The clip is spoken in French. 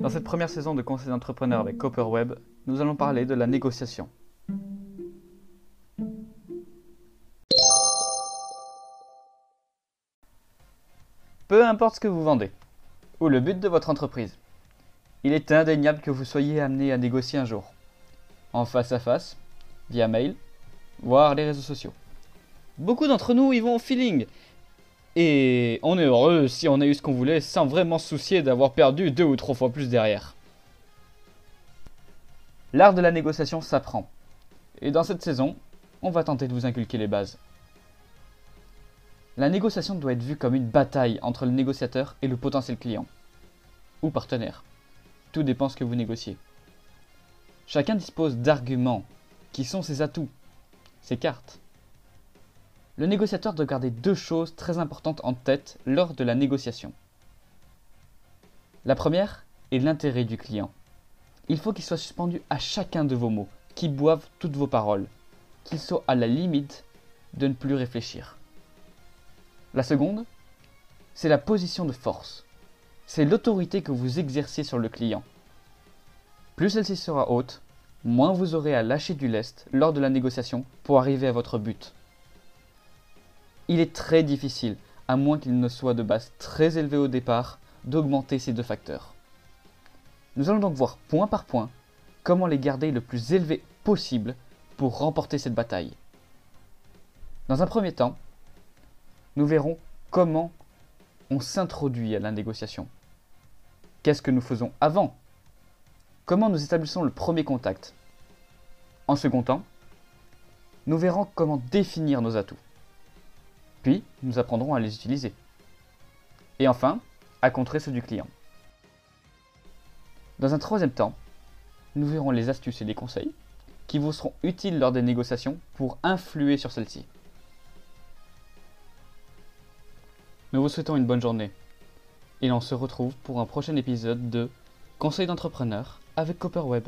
Dans cette première saison de Conseil d'entrepreneur avec Copperweb, nous allons parler de la négociation. Peu importe ce que vous vendez, ou le but de votre entreprise, il est indéniable que vous soyez amené à négocier un jour, en face à face, via mail, voire les réseaux sociaux. Beaucoup d'entre nous y vont au feeling, et on est heureux si on a eu ce qu'on voulait sans vraiment soucier d'avoir perdu deux ou trois fois plus derrière. L'art de la négociation s'apprend. Et dans cette saison, on va tenter de vous inculquer les bases. La négociation doit être vue comme une bataille entre le négociateur et le potentiel client. Ou partenaire. Tout dépend ce que vous négociez. Chacun dispose d'arguments qui sont ses atouts, ses cartes. Le négociateur doit garder deux choses très importantes en tête lors de la négociation. La première est l'intérêt du client. Il faut qu'il soit suspendu à chacun de vos mots, qu'il boive toutes vos paroles, qu'il soit à la limite de ne plus réfléchir. La seconde, c'est la position de force. C'est l'autorité que vous exercez sur le client. Plus celle-ci sera haute, moins vous aurez à lâcher du lest lors de la négociation pour arriver à votre but. Il est très difficile, à moins qu'il ne soit de base très élevé au départ, d'augmenter ces deux facteurs. Nous allons donc voir point par point comment les garder le plus élevé possible pour remporter cette bataille. Dans un premier temps, nous verrons comment on s'introduit à la négociation. Qu'est-ce que nous faisons avant? Comment nous établissons le premier contact? En second temps, nous verrons comment définir nos atouts. Puis, nous apprendrons à les utiliser. Et enfin, à contrer ceux du client. Dans un troisième temps, nous verrons les astuces et les conseils qui vous seront utiles lors des négociations pour influer sur celles-ci. Nous vous souhaitons une bonne journée et on se retrouve pour un prochain épisode de Conseil d'entrepreneur avec Copperweb.